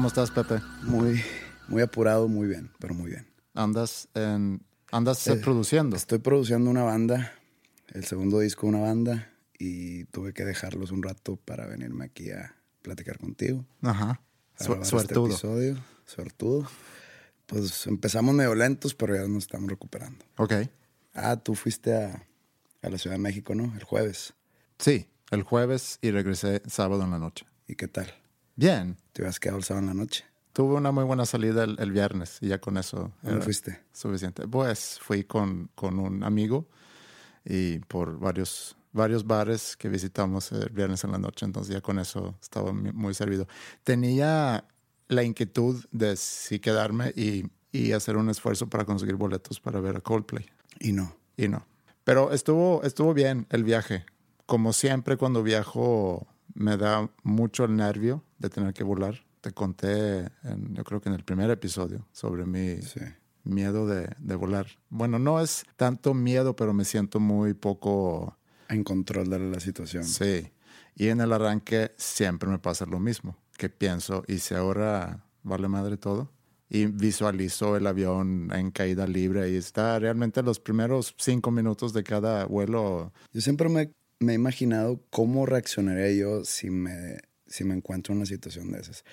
¿Cómo estás, Pepe? Muy, muy apurado, muy bien, pero muy bien. ¿Andas, en, andas eh, produciendo? Estoy produciendo una banda, el segundo disco de una banda, y tuve que dejarlos un rato para venirme aquí a platicar contigo. Ajá. Su este suertudo. Este episodio. Suertudo. Pues empezamos medio lentos, pero ya nos estamos recuperando. Ok. Ah, tú fuiste a, a la Ciudad de México, ¿no? El jueves. Sí, el jueves y regresé sábado en la noche. ¿Y qué tal? Bien. ¿Te habías quedado el sábado en la noche? Tuve una muy buena salida el, viernes y ya con eso. ¿Dónde fuiste? Suficiente. Pues fui con, con, un amigo y por varios, varios bares que visitamos el viernes en la noche, entonces ya con eso estaba muy servido. Tenía la inquietud de sí quedarme y, y hacer un esfuerzo para conseguir boletos para ver a Coldplay. Y no. Y no. Pero estuvo, estuvo bien el viaje. Como siempre cuando viajo me da mucho el nervio de tener que volar. Te conté, yo creo que en el primer episodio, sobre mi miedo de, de, volar. Bueno, no es tanto miedo, pero me siento muy poco... En control de la situación. Sí. Y en el arranque siempre me pasa lo mismo, que pienso, ¿y si ahora vale madre todo? Y visualizo el avión en caída libre y está realmente los primeros cinco minutos de cada vuelo. Yo siempre me me he imaginado cómo reaccionaría yo si me, si me encuentro en una situación de esas.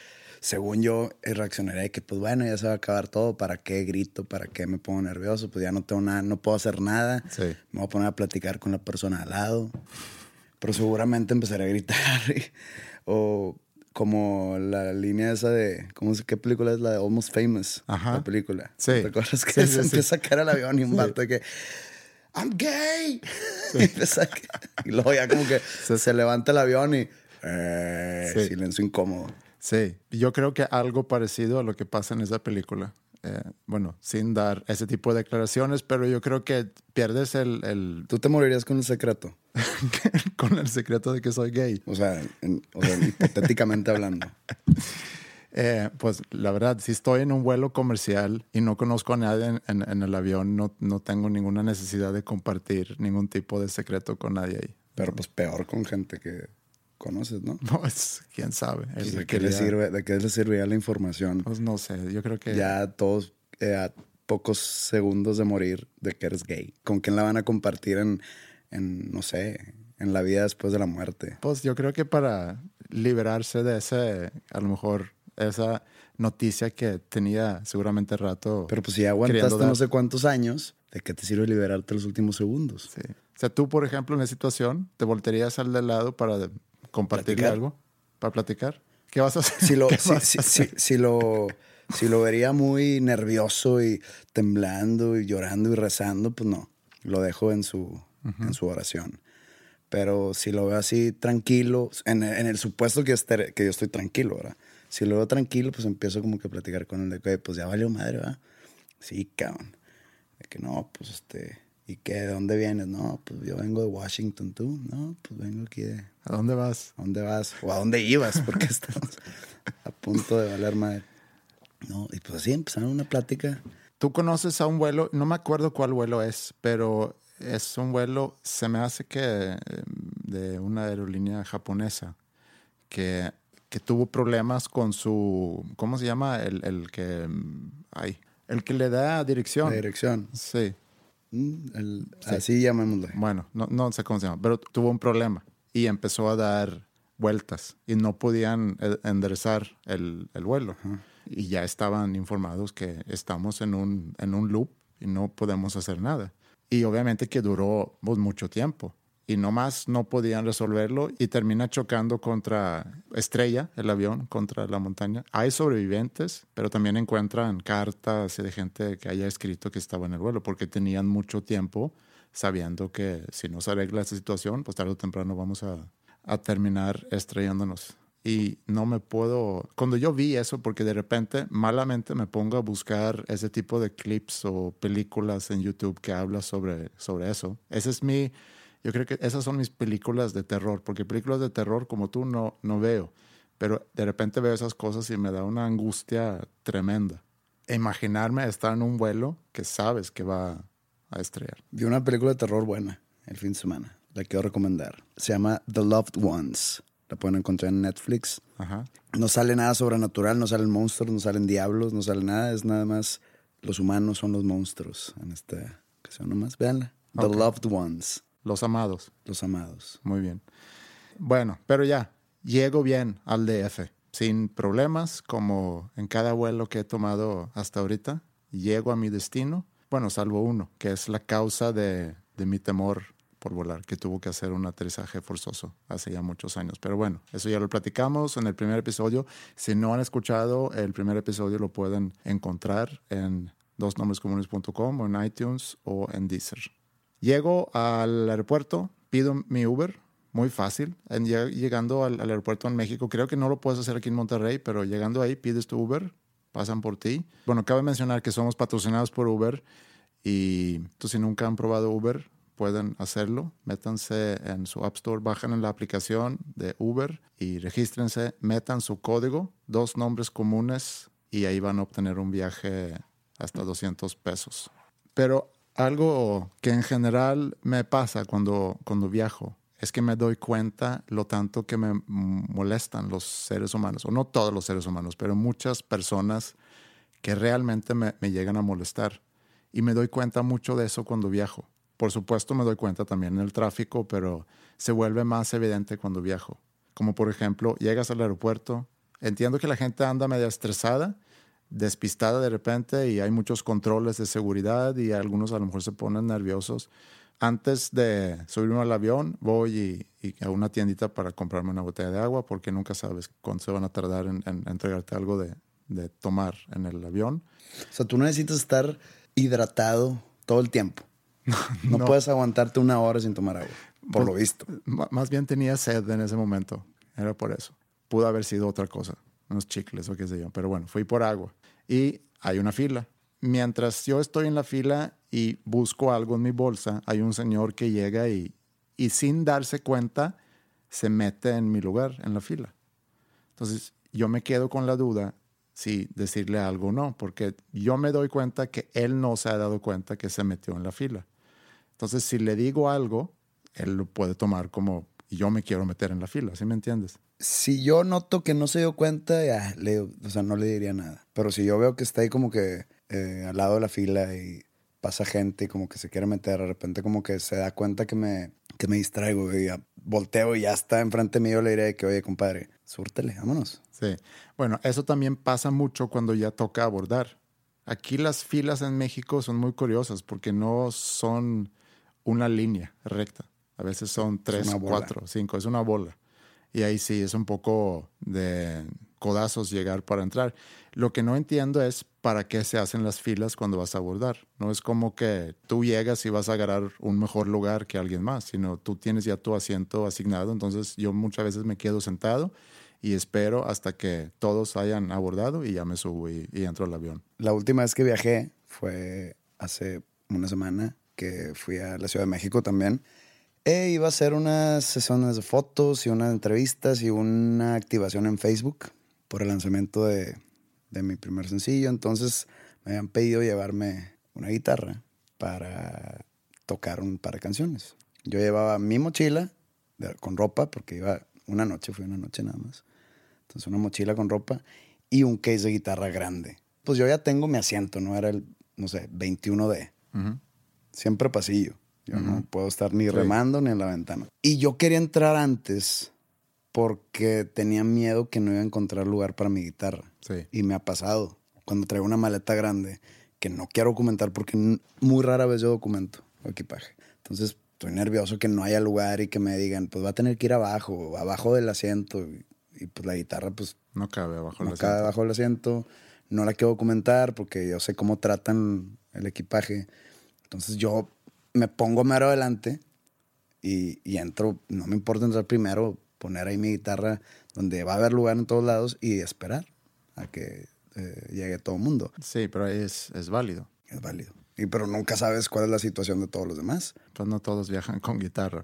Según yo, eh, reaccionaría que, pues bueno, ya se va a acabar todo. ¿Para qué grito? ¿Para qué me pongo nervioso? Pues ya no tengo nada, no puedo hacer nada. Me voy a poner a platicar con la persona al lado. Pero seguramente empezaré a gritar. o como la línea esa de, ¿cómo sé qué película es la de Almost Famous? Ajá. La película. Sí. ¿Te acuerdas que se empieza a caer al avión y un vato de que I'm gay. y luego ya como que se, levanta el avión y eh, silencio incómodo. Sí, yo creo que algo parecido a lo que pasa en esa película. Eh, bueno, sin dar ese tipo de declaraciones, pero yo creo que pierdes el... el... ¿Tú te morirías con el secreto? con el secreto de que soy gay. O sea, o sea hipotéticamente hablando. Eh, pues la verdad, si estoy en un vuelo comercial y no conozco a nadie en, el avión, no, no, tengo ninguna necesidad de compartir ningún tipo de secreto con nadie ahí. Pero pues peor con gente que conoces, ¿no? Pues quién sabe. ¿De, qué le sirve, ¿De qué le la información? Pues no sé, yo creo que... Ya todos eh, a pocos segundos de morir de que eres gay. ¿Con quién la van a compartir en, en, no sé, en la vida después de la muerte? Pues yo creo que para liberarse de ese, a lo mejor esa noticia que tenía seguramente rato. Pero pues si aguantaste no sé cuántos años, ¿de qué te sirve liberarte los últimos segundos? Sí. O sea, tú, por ejemplo, en esa situación, ¿te volterías al de lado para compartir algo? ¿Para platicar? ¿Qué vas a hacer? Si lo, si, lo, si lo vería muy nervioso y temblando y llorando y rezando, pues no. Lo dejo en su, en su oración. Pero si lo veo así tranquilo, en, en el supuesto que que yo estoy tranquilo, ¿verdad? Si lo veo tranquilo, pues empiezo como que a platicar con él de que, pues ya valió madre, ¿verdad? Sí, cabrón. De que no, pues este, ¿y qué? ¿De dónde vienes? No, pues yo vengo de Washington, ¿tú? No, pues vengo aquí de... ¿A dónde vas? ¿A dónde vas? ¿O a dónde ibas? Porque estamos a punto de valer madre. No, y pues así empezaron una plática. Tú conoces a un vuelo, no me acuerdo cuál vuelo es, pero es un vuelo, se me hace que eh, de una aerolínea japonesa que, que tuvo problemas con su, ¿cómo se llama? El, el que, ay, el que le da dirección. La dirección. Sí. Mm, el- Así llamémosle. Bueno, no, no sé cómo se llama, pero tuvo un problema y empezó a dar vueltas y no podían eh, enderezar el, el vuelo. Y ya estaban informados que estamos en un, en un loop y no podemos hacer nada. Y obviamente que duró pues, mucho tiempo. Y nomás no podían resolverlo y termina chocando contra Estrella, el avión, contra la montaña. Hay sobrevivientes, pero también encuentran cartas de gente que haya escrito que estaba en el vuelo, porque tenían mucho tiempo sabiendo que si no se arregla esta situación, pues tarde o temprano vamos a, a terminar estrellándonos. Y no me puedo, cuando yo vi eso, porque de repente malamente me pongo a buscar ese tipo de clips o películas en YouTube que habla sobre, sobre eso. Ese es mi, yo creo que esas son mis películas de terror, porque películas de terror como tú no, no veo, pero de repente veo esas cosas y me da una angustia tremenda. Imaginarme estar en un vuelo que sabes que va a estrellar. Vi una película de terror buena el fin de semana. La quiero recomendar. Se llama The Loved Ones. La pueden encontrar en Netflix. Ajá. No sale nada sobrenatural, no salen monstruos, no salen diablos, no sale nada. Es nada más los humanos son los monstruos en esta ocasión nomás. Véanla. The Ok. Loved Ones. Los amados. Los amados. Muy bien. Bueno, pero ya, llego bien al DF, sin problemas, como en cada vuelo que he tomado hasta ahorita. Llego a mi destino, bueno, salvo uno, que es la causa de, de mi temor por volar, que tuvo que hacer un aterrizaje forzoso hace ya muchos años. Pero bueno, eso ya lo platicamos en el primer episodio. Si no han escuchado el primer episodio, lo pueden encontrar en dosnombrescomunes.com o en iTunes o en Deezer. Llego al aeropuerto, pido mi Uber, muy fácil. En lleg- llegando al, al aeropuerto en México, creo que no lo puedes hacer aquí en Monterrey, pero llegando ahí pides tu Uber, pasan por ti. Bueno, cabe mencionar que somos patrocinados por Uber y tú si nunca han probado Uber, pueden hacerlo. Métanse en su App Store, bajan en la aplicación de Uber y regístrense, metan su código, dos nombres comunes y ahí van a obtener un viaje hasta 200 pesos. Pero algo que en general me pasa cuando, cuando viajo es que me doy cuenta lo tanto que me molestan los seres humanos, o no todos los seres humanos, pero muchas personas que realmente me, llegan a molestar. Y me doy cuenta mucho de eso cuando viajo. Por supuesto me doy cuenta también en el tráfico, pero se vuelve más evidente cuando viajo. Como por ejemplo, llegas al aeropuerto, entiendo que la gente anda media estresada, despistada de repente y hay muchos controles de seguridad y algunos a lo mejor se ponen nerviosos. Antes de subirme al avión, voy y, y a una tiendita para comprarme una botella de agua porque nunca sabes cuánto se van a tardar en, en entregarte algo de, de tomar en el avión. O sea, tú no necesitas estar hidratado todo el tiempo. No, puedes aguantarte una hora sin tomar agua, por lo visto. Más bien tenía sed en ese momento. Era por eso. Pudo haber sido otra cosa, unos chicles o qué sé yo. Pero bueno, fui por agua. Y hay una fila. Mientras yo estoy en la fila y busco algo en mi bolsa, hay un señor que llega y, y sin darse cuenta se mete en mi lugar, en la fila. Entonces yo me quedo con la duda si decirle algo o no, porque yo me doy cuenta que él no se ha dado cuenta que se metió en la fila. Entonces, si le digo algo, él lo puede tomar como yo me quiero meter en la fila, ¿sí me entiendes? Si yo noto que no se dio cuenta, ya, le, o sea, no le diría nada. Pero si yo veo que está ahí como que eh, al lado de la fila y pasa gente y como que se quiere meter, de repente como que se da cuenta que me, que me distraigo y ya volteo y ya está enfrente mío, le diré que, oye, compadre, súrtele, vámonos. Sí. Bueno, eso también pasa mucho cuando ya toca abordar. Aquí las filas en México son muy curiosas porque no son una línea recta. A veces son tres, cuatro, cinco. Es una bola. Y ahí sí es un poco de codazos llegar para entrar. Lo que no entiendo es para qué se hacen las filas cuando vas a abordar. No es como que tú llegas y vas a agarrar un mejor lugar que alguien más, sino tú tienes ya tu asiento asignado. Entonces yo muchas veces me quedo sentado y espero hasta que todos hayan abordado y ya me subo y, y entro al avión. La última vez que viajé fue hace una semana que fui a la Ciudad de México también. E iba a hacer unas sesiones de fotos y unas entrevistas y una activación en Facebook por el lanzamiento de, de mi primer sencillo. Entonces me habían pedido llevarme una guitarra para tocar un par de canciones. Yo llevaba mi mochila de- con ropa, porque iba una noche, fue una noche nada más. Entonces una mochila con ropa y un case de guitarra grande. Pues yo ya tengo mi asiento, ¿no? Era el, no sé, 21D. Siempre pasillo. Yo no puedo estar ni remando ni en la ventana. Y yo quería entrar antes porque tenía miedo que no iba a encontrar lugar para mi guitarra. Sí. Y me ha pasado cuando traigo una maleta grande que no quiero documentar porque muy rara vez yo documento equipaje. Entonces estoy nervioso que no haya lugar y que me digan, pues va a tener que ir abajo, abajo del asiento. Y, y, pues la guitarra, pues No cabe abajo no la cabe abajo del asiento. No la quiero documentar porque yo sé cómo tratan el equipaje. Entonces yo me pongo mero adelante y, y entro. No me importa entrar primero, poner ahí mi guitarra donde va a haber lugar en todos lados y esperar a que eh, llegue todo el mundo. Sí, pero ahí es, es válido. Es válido. Y pero nunca sabes cuál es la situación de todos los demás. Pues no todos viajan con guitarra.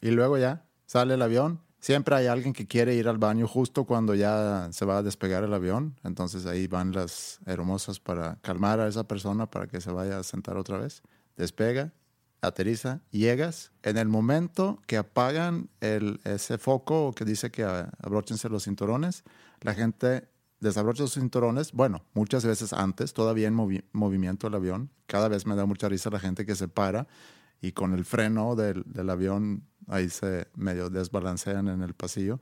Y luego ya sale el avión. Siempre hay alguien que quiere ir al baño justo cuando ya se va a despegar el avión. Entonces ahí van las hermosas para calmar a esa persona para que se vaya a sentar otra vez. Despega, aterriza, llegas. En el momento que apagan el, ese foco que dice que ah, abróchense los cinturones, la gente desabrocha los cinturones. Bueno, muchas veces antes, todavía en movi- movimiento el avión. Cada vez me da mucha risa la gente que se para y con el freno del, del avión ahí se medio desbalancean en el pasillo.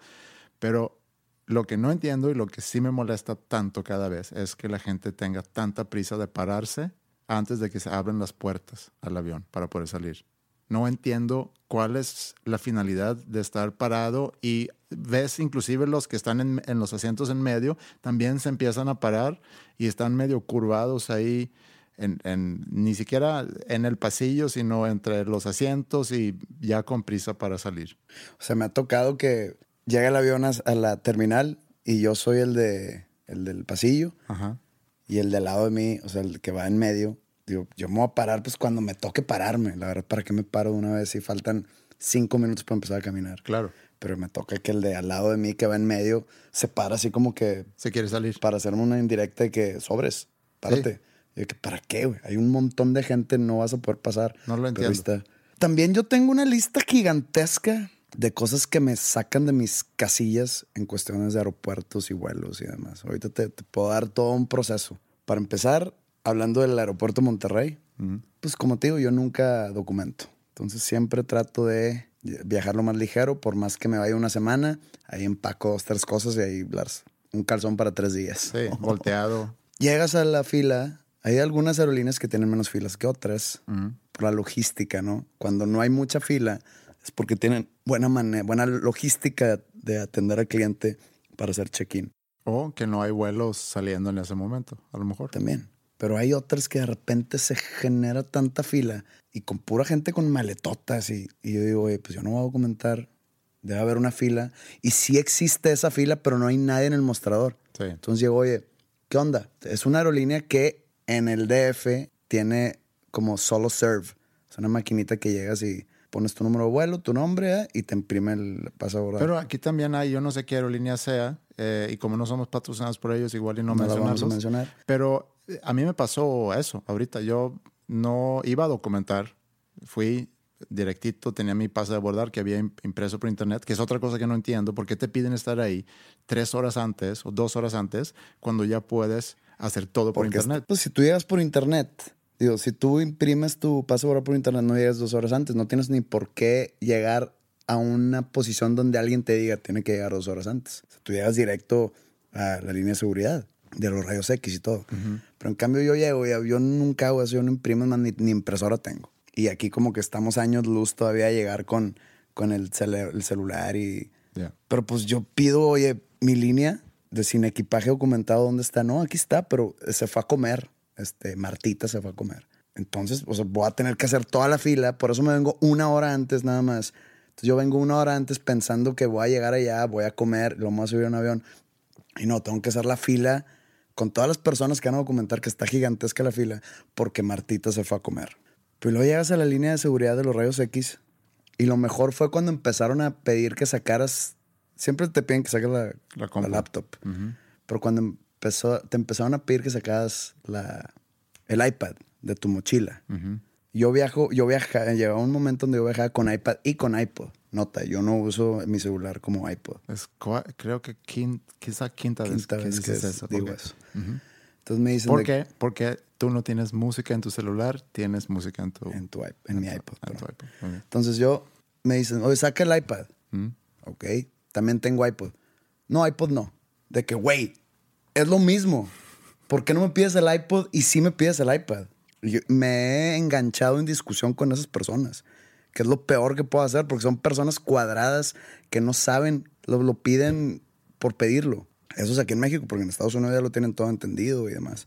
Pero lo que no entiendo y lo que sí me molesta tanto cada vez es que la gente tenga tanta prisa de pararse antes de que se abran las puertas al avión para poder salir. No entiendo cuál es la finalidad de estar parado y ves inclusive los que están en, en los asientos en medio también se empiezan a parar y están medio curvados ahí, en, en- ni siquiera en el pasillo, sino entre los asientos y ya con prisa para salir. O sea, me ha tocado que llega el avión a, la terminal y yo soy el, de, el del pasillo Ajá. Y el de al lado de mí, o sea, el que va en medio. Digo, yo me voy a parar pues cuando me toque pararme. La verdad, ¿para qué me paro de una vez si faltan cinco minutos para empezar a caminar? Claro. Pero me toca que el de al lado de mí, que va en medio, se para así como que Se quiere salir. para hacerme una indirecta de que sobres, párate. Y yo, ¿para qué, güey? Hay un montón de gente, no vas a poder pasar. No lo Pero entiendo. está. También yo tengo una lista gigantesca de cosas que me sacan de mis casillas en cuestiones de aeropuertos y vuelos y demás. Ahorita te, te puedo dar todo un proceso. Para empezar, hablando del aeropuerto Monterrey, pues como te digo, yo nunca documento. Entonces siempre trato de viajar lo más ligero, por más que me vaya una semana, ahí empaco dos, tres cosas y ahí las, un calzón para tres días. Sí, volteado. Llegas a la fila, hay algunas aerolíneas que tienen menos filas que otras, por la logística, ¿no? Cuando no hay mucha fila, es porque tienen buena, buena logística de atender al cliente para hacer check-in O que no hay vuelos saliendo en ese momento, a lo mejor. también. Pero hay otras que de repente se genera tanta fila y con pura gente con maletotas. Y, y yo digo, oye, pues yo no voy a documentar. Debe haber una fila. Y sí existe esa fila, pero no hay nadie en el mostrador. Sí. Entonces llego, oye, ¿qué onda? Es una aerolínea que en el DF tiene como solo serve. Es una maquinita que llegas y pones tu número de vuelo, tu nombre ¿eh? y te imprime el pasaporte. Pero aquí también hay, yo no sé qué aerolínea sea, eh, y como no somos patrocinados por ellos, igual y no, No mencionarlos. vamos a mencionar. Pero eh, a mí me pasó eso ahorita. Yo no iba a documentar. Fui directito, tenía mi pase de abordar que había im- impreso por internet, que es otra cosa que no entiendo. ¿Por qué te piden estar ahí tres horas antes o dos horas antes cuando ya puedes hacer todo por Porque internet? pues, si tú llegas por internet, digo, si tú imprimes tu pasaporte por internet, no llegas dos horas antes. No tienes ni por qué llegar a una posición donde alguien te diga tiene que llegar dos horas antes. O sea, tú llegas directo a la línea de seguridad de los rayos X y todo. Pero en cambio yo llego y yo nunca hago eso, yo no imprimo más, ni, ni impresora tengo. Y aquí como que estamos años luz todavía a llegar con, con el, cele- el celular y... Ya. Pero pues yo pido, oye, mi línea de sin equipaje documentado, ¿dónde está? No, aquí está, pero se fue a comer. Este, Martita se fue a comer. Entonces, o sea, voy a tener que hacer toda la fila. Por eso me vengo una hora antes nada más. Entonces yo vengo una hora antes pensando que voy a llegar allá, voy a comer, lo voy a subir a un avión. Y no, tengo que hacer la fila con todas las personas que van a documentar que está gigantesca la fila porque Martita se fue a comer. Pero luego llegas a la línea de seguridad de los rayos X y lo mejor fue cuando empezaron a pedir que sacaras, siempre te piden que saques la, La laptop, pero cuando empezó, te empezaron a pedir que sacaras la, el iPad de tu mochila. Yo viajo, yo viajaba, llegaba un momento donde yo viajaba con iPad y con iPod. Nota, yo no uso mi celular como iPod. Es creo que quin- quizá quinta, vez Quinta que vez dices que eso. digo porque- eso. Entonces me dicen ¿Por de- qué? Porque tú no tienes música en tu celular, tienes música en tu, en, tu, iP- en mi iPod. en tu iPod. Bien. Entonces yo me dicen, oye, saca el iPad. Mm. Ok, también tengo iPod. No, iPod no. De que, güey, es lo mismo. ¿Por qué no me pides el iPod y sí me pides el iPad? Me he enganchado en discusión con esas personas, que es lo peor que puedo hacer, porque son personas cuadradas que no saben, lo, lo piden por pedirlo. Eso es aquí en México, porque en Estados Unidos ya lo tienen todo entendido y demás.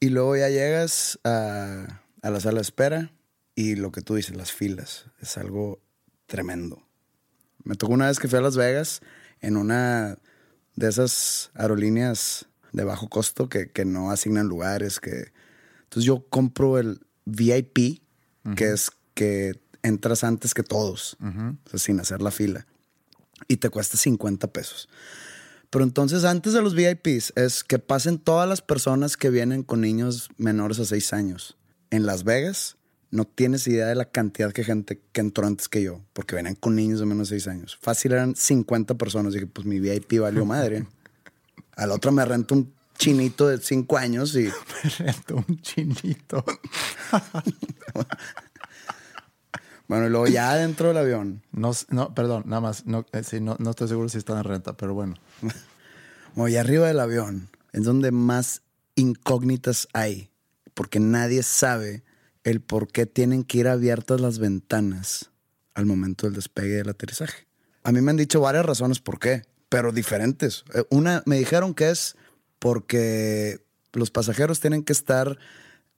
Y luego ya llegas a, a la sala de espera y lo que tú dices, las filas, es algo tremendo. Me tocó una vez que fui a Las Vegas en una de esas aerolíneas de bajo costo que, que no asignan lugares. Que... Entonces yo compro el VIP, que es que entras antes que todos, o sea, sin hacer la fila. Y te cuesta 50 pesos. Pero entonces antes de los VIPs es que pasen todas las personas que vienen con niños menores a 6 años. En Las Vegas no tienes idea de la cantidad de gente que entró antes que yo, porque venían con niños de menos de 6 años. Fácil eran 50 personas. Dije, pues mi VIP valió madre. A la otra me rento un chinito de 5 años y Me rento un chinito. bueno, y luego ya dentro del avión. No, no, perdón, nada más. No, eh, sí, no, no estoy seguro si está en renta, pero bueno. Bueno, y arriba del avión es donde más incógnitas hay, porque nadie sabe el por qué tienen que ir abiertas las ventanas al momento del despegue y del aterrizaje. A mí me han dicho varias razones por qué, pero diferentes. Eh, Una, me dijeron que es porque los pasajeros tienen que estar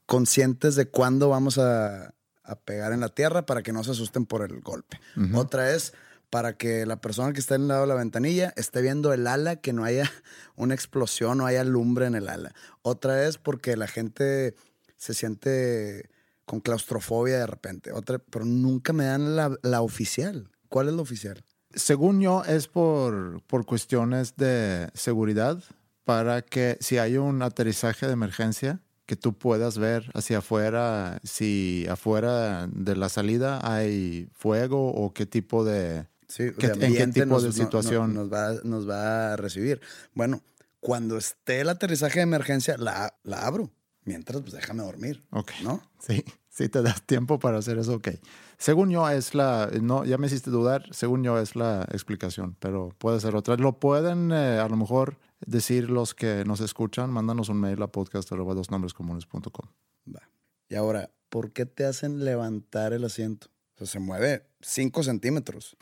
conscientes de cuándo vamos a, a pegar en la tierra para que no se asusten por el golpe. Otra es para que la persona que está en el lado de la ventanilla esté viendo el ala, que no haya una explosión, no haya lumbre en el ala. Otra es porque la gente se siente con claustrofobia de repente. Otra, pero nunca me dan la, la oficial. ¿Cuál es la oficial? Según yo, es por, por cuestiones de seguridad, para que si hay un aterrizaje de emergencia, que tú puedas ver hacia afuera si afuera de la salida hay fuego o qué tipo de... Sí, ¿Qué- en tipo de no- no- situación? nos, va, nos va a recibir. Bueno, cuando esté el aterrizaje de emergencia, la, la abro. Mientras, pues déjame dormir. Ok. ¿No? Sí, sí te das tiempo para hacer eso, ok. Según yo es la, no, ya me hiciste dudar, según yo es la explicación, pero puede ser otra. Lo pueden eh, a lo mejor decir los que nos escuchan, mándanos un mail a. Va. Y ahora, ¿por qué te hacen levantar el asiento? O sea, se mueve 5 centímetros.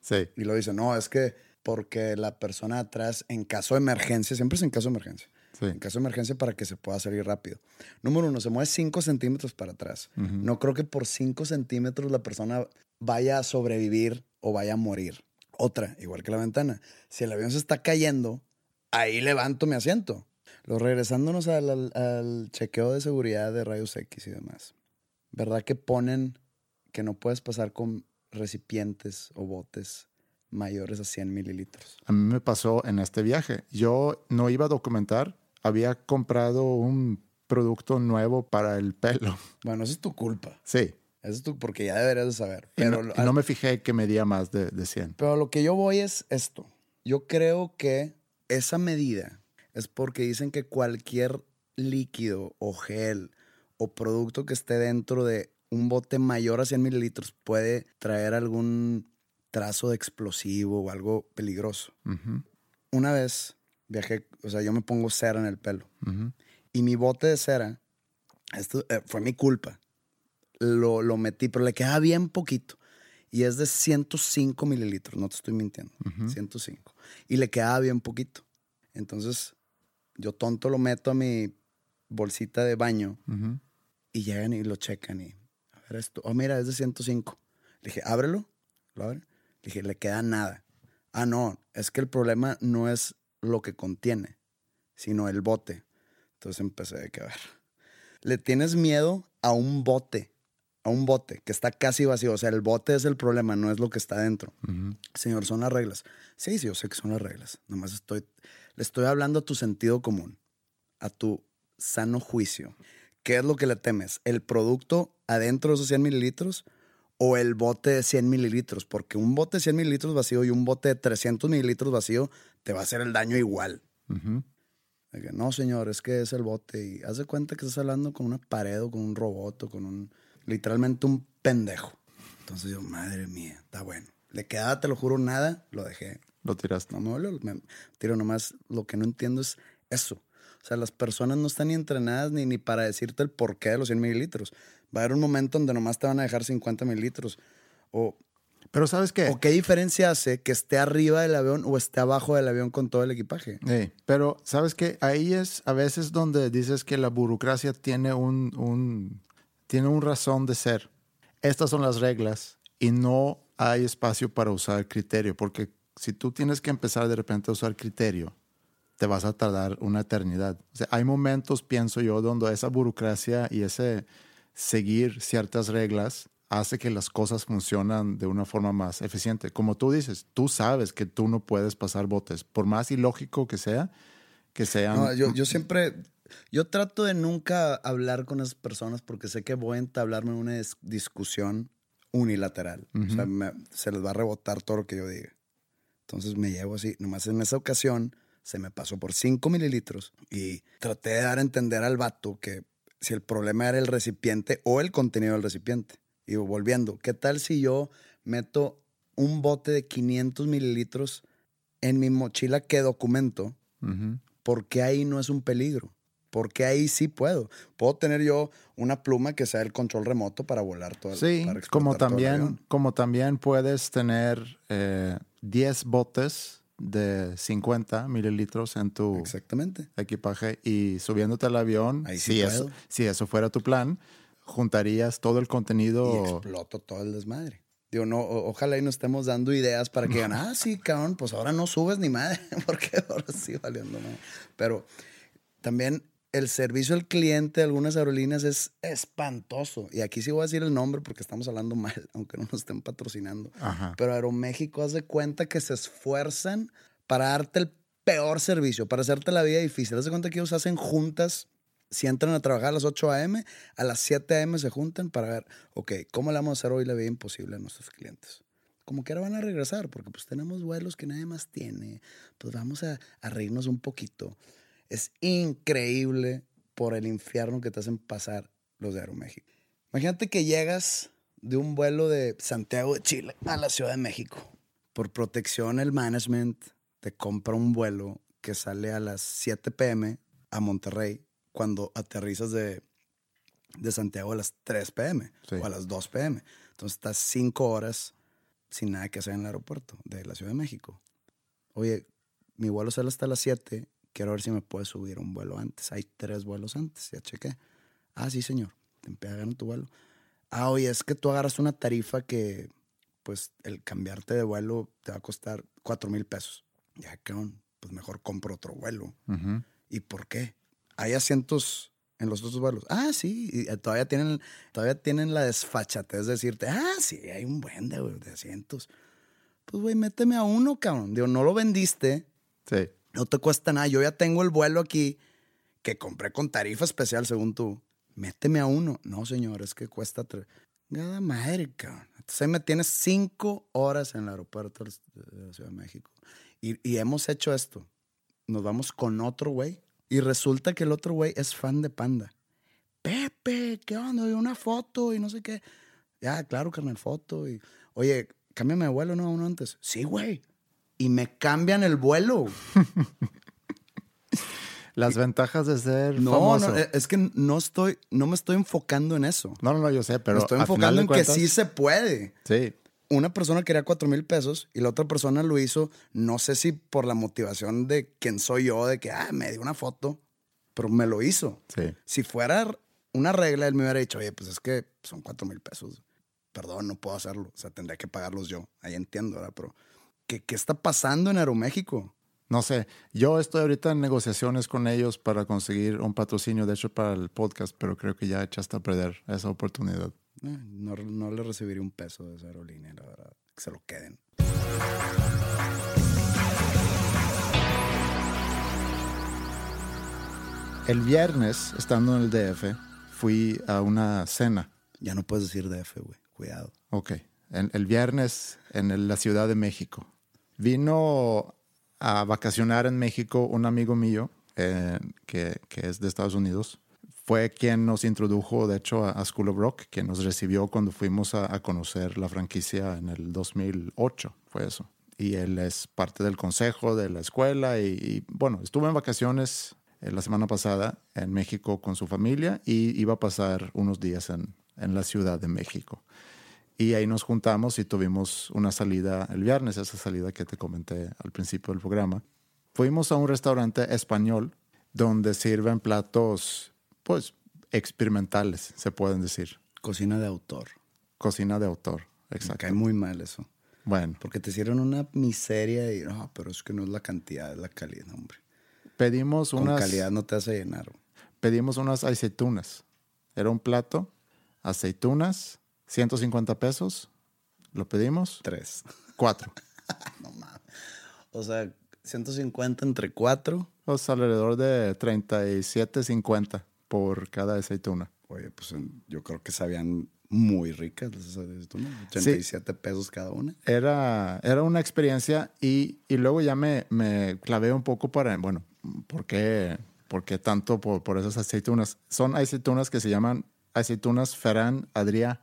Sí, Y lo dice, no, es que porque la persona atrás, en caso de emergencia, siempre es en caso de emergencia. Sí. En caso de emergencia para que se pueda salir rápido. Número uno, se mueve 5 centímetros para atrás. No creo que por 5 centímetros la persona vaya a sobrevivir o vaya a morir. Otra, igual que la ventana. Si el avión se está cayendo, ahí levanto mi asiento. Lo regresándonos al, al- al chequeo de seguridad de rayos X y demás. ¿Verdad que ponen que no puedes pasar con recipientes o botes mayores a 100 mililitros? A mí me pasó en este viaje. Yo no iba a documentar, había comprado un producto nuevo para el pelo. Bueno, eso es tu culpa. Sí, Eso es tu, porque ya deberías de saber. y Pero, no, y no me fijé que medía más de, de 100. pero lo que yo voy es esto. Yo creo que esa medida es porque dicen que cualquier líquido o gel o producto que esté dentro de un bote mayor a 100 mililitros puede traer algún trazo de explosivo o algo peligroso. Una vez viajé, o sea, yo me pongo cera en el pelo. ujú. Y mi bote de cera, esto eh, fue mi culpa. Lo, lo metí, pero le quedaba bien poquito. Y es de 105 mililitros, no te estoy mintiendo. 105. Y le quedaba bien poquito. Entonces, yo tonto lo meto a mi bolsita de baño Ujú. y llegan y lo checan y, a ver esto, oh mira, es de 105. Le dije, ábrelo, lo abre. Le dije, le queda nada. Ah, no, es que el problema no es lo que contiene, sino el bote. Entonces empecé de que, a ver, le tienes miedo a un bote, a un bote que está casi vacío. O sea, el bote es el problema, no es lo que está dentro. Señor, son las reglas. Sí, sí, yo sé que son las reglas. Nomás estoy, le estoy hablando a tu sentido común, a tu sano juicio. ¿qué es lo que le temes? ¿El producto adentro de esos 100 mililitros o el bote de 100 mililitros? Porque un bote de 100 mililitros vacío y un bote de 300 mililitros vacío te va a hacer el daño igual. No, señor, es que es el bote. Y haz de cuenta que estás hablando con una pared o con un robot o con un. literalmente un pendejo. Entonces yo, madre mía, está bueno. Le quedaba, te lo juro, nada, lo dejé. Lo tiraste. No me me tiro nomás. Lo que no entiendo es eso. O sea, las personas no están ni entrenadas ni, ni para decirte el porqué de los 100 mililitros. Va a haber un momento donde nomás te van a dejar 50 mililitros. O, Pero ¿sabes qué? ¿O qué diferencia hace que esté arriba del avión o esté abajo del avión con todo el equipaje? Sí, pero sabes que ahí es a veces donde dices que la burocracia tiene un, un- tiene un razón de ser. Estas son las reglas y no hay espacio para usar criterio, porque si tú tienes que empezar de repente a usar criterio, te vas a tardar una eternidad. O sea, hay momentos, pienso yo, donde esa burocracia y ese seguir ciertas reglas hace que las cosas funcionan de una forma más eficiente. Como tú dices, tú sabes que tú no puedes pasar botes, por más ilógico que sea, que sean... No, yo, yo siempre, yo trato de nunca hablar con esas personas porque sé que voy a entablarme en una dis- discusión unilateral. O sea, me- se les va a rebotar todo lo que yo diga. Entonces me llevo así. Nomás en esa ocasión se me pasó por 5 mililitros y traté de dar a entender al vato que si el problema era el recipiente o el contenido del recipiente. Y volviendo, ¿qué tal si yo meto un bote de 500 mililitros en mi mochila que documento? Porque ahí no es un peligro. Porque ahí sí puedo. Puedo tener yo una pluma que sea el control remoto para volar todo el Sí, para como todo el también, como también puedes tener eh, 10 botes de 50 mililitros en tu Exactamente. equipaje y subiéndote al avión, Ahí sí si, eso, si eso fuera tu plan, juntarías todo el Y contenido. exploto todo el desmadre. Digo, no, ojalá y nos estemos dando ideas para que digan, ah, sí, cabrón, pues ahora no subes ni madre, porque ahora sí valiendo nada. Pero también el servicio al cliente de algunas aerolíneas es espantoso. Y aquí sí voy a decir el nombre porque estamos hablando mal, aunque no nos estén patrocinando. Ajá. Pero Aeroméxico haz de cuenta que se esfuerzan para darte el peor servicio, para hacerte la vida difícil. Haz de cuenta que ellos hacen juntas, si entran a trabajar a las 8 a.m., a las 7 a.m. se juntan para ver, ok, ¿cómo le vamos a hacer hoy la vida imposible a nuestros clientes? Como que ahora van a regresar, porque pues tenemos vuelos que nadie más tiene, pues vamos a, a reírnos un poquito. Es increíble por el infierno que te hacen pasar los de Aeroméxico. Imagínate que llegas de un vuelo de Santiago de Chile a la Ciudad de México. Por protección, el management te compra un vuelo que sale a las 7 pm a Monterrey cuando aterrizas de, de Santiago a las 3 pm Sí. o a las 2 pm. Entonces estás 5 horas sin nada que hacer en el aeropuerto de la Ciudad de México. Oye, mi vuelo sale hasta las 7. Quiero ver si me puedes subir un vuelo antes. Hay tres vuelos antes, ya chequé. Ah, sí, señor. Te pegan tu vuelo. Ah, oye, es que tú agarras una tarifa que, pues, el cambiarte de vuelo te va a costar cuatro mil pesos. Ya, cabrón, pues mejor compro otro vuelo. Ujú. ¿Y por qué? Hay asientos en los otros vuelos. Ah, sí, y eh, todavía tienen, todavía tienen la desfachatez de decirte, ah, sí, hay un buen de, de asientos. Pues, güey, méteme a uno, cabrón. Digo, no lo vendiste, Sí. No te cuesta nada. Yo ya tengo el vuelo aquí que compré con tarifa especial, según tú. Méteme a uno. No, señor, es que cuesta tres. Nada madre, cabrón. Entonces me tienes cinco horas en el aeropuerto de la Ciudad de México. Y, y hemos hecho esto. Nos vamos con otro güey. Y resulta que el otro güey es fan de Panda. Pepe, ¿qué onda? Y una foto y no sé qué. Ya, claro, carnal, foto. Y, oye, cámbiame de vuelo, ¿no? Uno antes. Sí, güey. Y me cambian el vuelo. Las ventajas de ser No, famoso. no, eh, es que no estoy, no me estoy enfocando en eso. no, no, no, yo sé, pero me estoy enfocando en cuentas- que sí se puede. Sí, Una persona quería cuatro mil pesos y la otra persona lo hizo, no sé si por la motivación de quién soy yo, de que, ah, me dio una foto, pero me lo hizo. sí. Si fuera una regla, él me hubiera dicho, oye, pues es que son cuatro mil pesos. Perdón, no puedo hacerlo. O sea, tendría que pagarlos yo. Ahí entiendo, ¿verdad? Pero, ¿qué, qué está pasando en Aeroméxico? No sé, yo estoy ahorita en negociaciones con ellos para conseguir un patrocinio, de hecho, para el podcast, pero creo que ya echaste a perder esa oportunidad. Eh, no, no le recibiría un peso de esa aerolínea, la verdad. Que se lo queden. El viernes, estando en el DF, fui a una cena. Ya no puedes decir DF, güey. Cuidado. Ok. El, el viernes en el- la Ciudad de México. Vino a vacacionar en México un amigo mío eh, que, que es de Estados Unidos. Fue quien nos introdujo, de hecho, a, School of Rock, que nos recibió cuando fuimos a, a conocer la franquicia en el 2008. Fue eso. Y él es parte del consejo de la escuela. Y, y, bueno, estuvo en vacaciones eh, la semana pasada en México con su familia y iba a pasar unos días en, en la Ciudad de México. Y ahí nos juntamos y tuvimos una salida el viernes, esa salida que te comenté al principio del programa. Fuimos a un restaurante español donde sirven platos, pues, experimentales, se pueden decir. Cocina de autor. Cocina de autor, Me exacto. cae muy mal eso. Bueno, Porque te hicieron una miseria y no, pero es que no es la cantidad, es la calidad, hombre. pedimos Con unas, calidad no te hace llenar. pedimos unas aceitunas. Era un plato, aceitunas, 150 pesos. Lo pedimos, Tres. cuatro. O sea, 150 entre cuatro. Pues alrededor de 37.50 por cada aceituna. Oye, pues yo creo que sabían muy ricas las aceitunas. 87 pesos cada una. Era, era una experiencia y, y luego ya me, me clavé un poco para, bueno, ¿por qué, por qué tanto por, por esas aceitunas? Son aceitunas que se llaman aceitunas Ferran Adrià.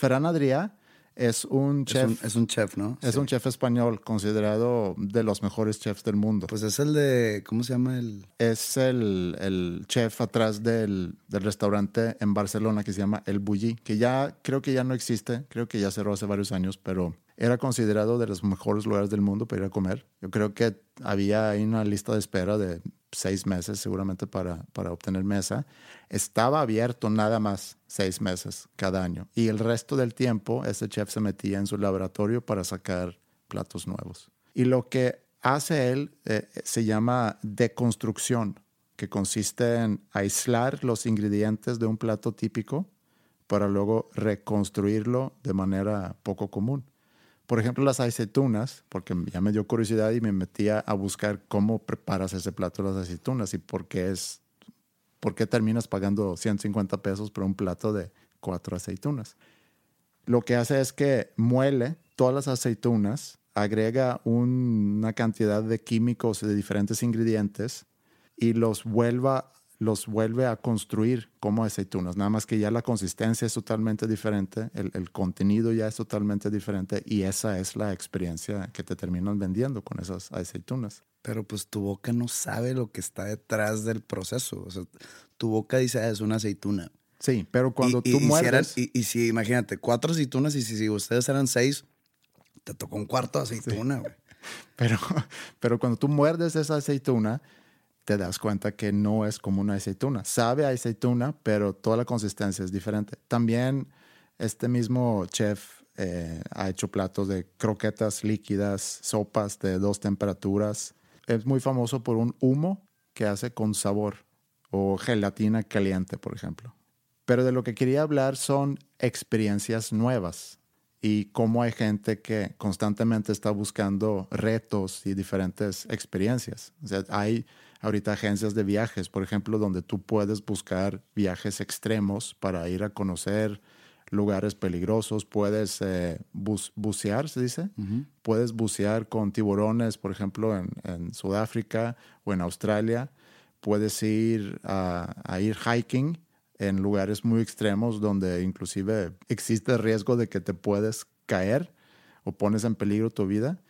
Ferran Adrià es un Es chef, un, es un chef, ¿no? es un chef español considerado de los mejores chefs del mundo. Pues es el de, ¿cómo se llama el? es el, el chef atrás del, del restaurante en Barcelona que se llama El Bulli, que ya creo que ya no existe, creo que ya cerró hace varios años, pero era considerado de los mejores lugares del mundo para ir a comer. Yo creo que había ahí una lista de espera de seis meses seguramente para, obtener mesa. Estaba abierto nada más seis meses cada año y el resto del tiempo ese chef se metía en su laboratorio para sacar platos nuevos. Y lo que hace él eh, se llama deconstrucción, que consiste en aislar los ingredientes de un plato típico para luego reconstruirlo de manera poco común. Por ejemplo, las aceitunas, porque ya me dio curiosidad y me metía a buscar cómo preparas ese plato de las aceitunas y por qué es, por qué terminas pagando 150 pesos por un plato de cuatro aceitunas. Lo que hace es que muele todas las aceitunas, agrega un- una cantidad de químicos de diferentes ingredientes y los, vuelva, los vuelve a construir como aceitunas. Nada más que ya la consistencia es totalmente diferente, el, el contenido ya es totalmente diferente y esa es la experiencia que te terminan vendiendo con esas aceitunas. Pero pues tu boca no sabe lo que está detrás del proceso. O sea, tu boca dice, "Ah, es una aceituna. Sí, pero cuando y, tú y- y si muerdes... eran- y, si, imagínate, cuatro aceitunas y si, si ustedes eran seis, te tocó un cuarto de aceituna, güey. Pero, pero cuando tú muerdes esa aceituna, te das cuenta que no es como una aceituna. Sabe a aceituna, pero toda la consistencia es diferente. También este mismo chef eh, ha hecho platos de croquetas líquidas, sopas de dos temperaturas. Es muy famoso por un humo que hace con sabor o gelatina caliente, por ejemplo. Pero de lo que quería hablar son experiencias nuevas y cómo hay gente que constantemente está buscando retos y diferentes experiencias. O sea, hay ahorita agencias de viajes, por ejemplo, donde tú puedes buscar viajes extremos para ir a conocer lugares peligrosos, puedes eh, bus- bucear, se dice, puedes bucear con tiburones, por ejemplo, en, en Sudáfrica o en Australia, puedes ir a, a ir hiking en lugares muy extremos donde inclusive existe riesgo de que te puedes caer o pones en peligro tu vida.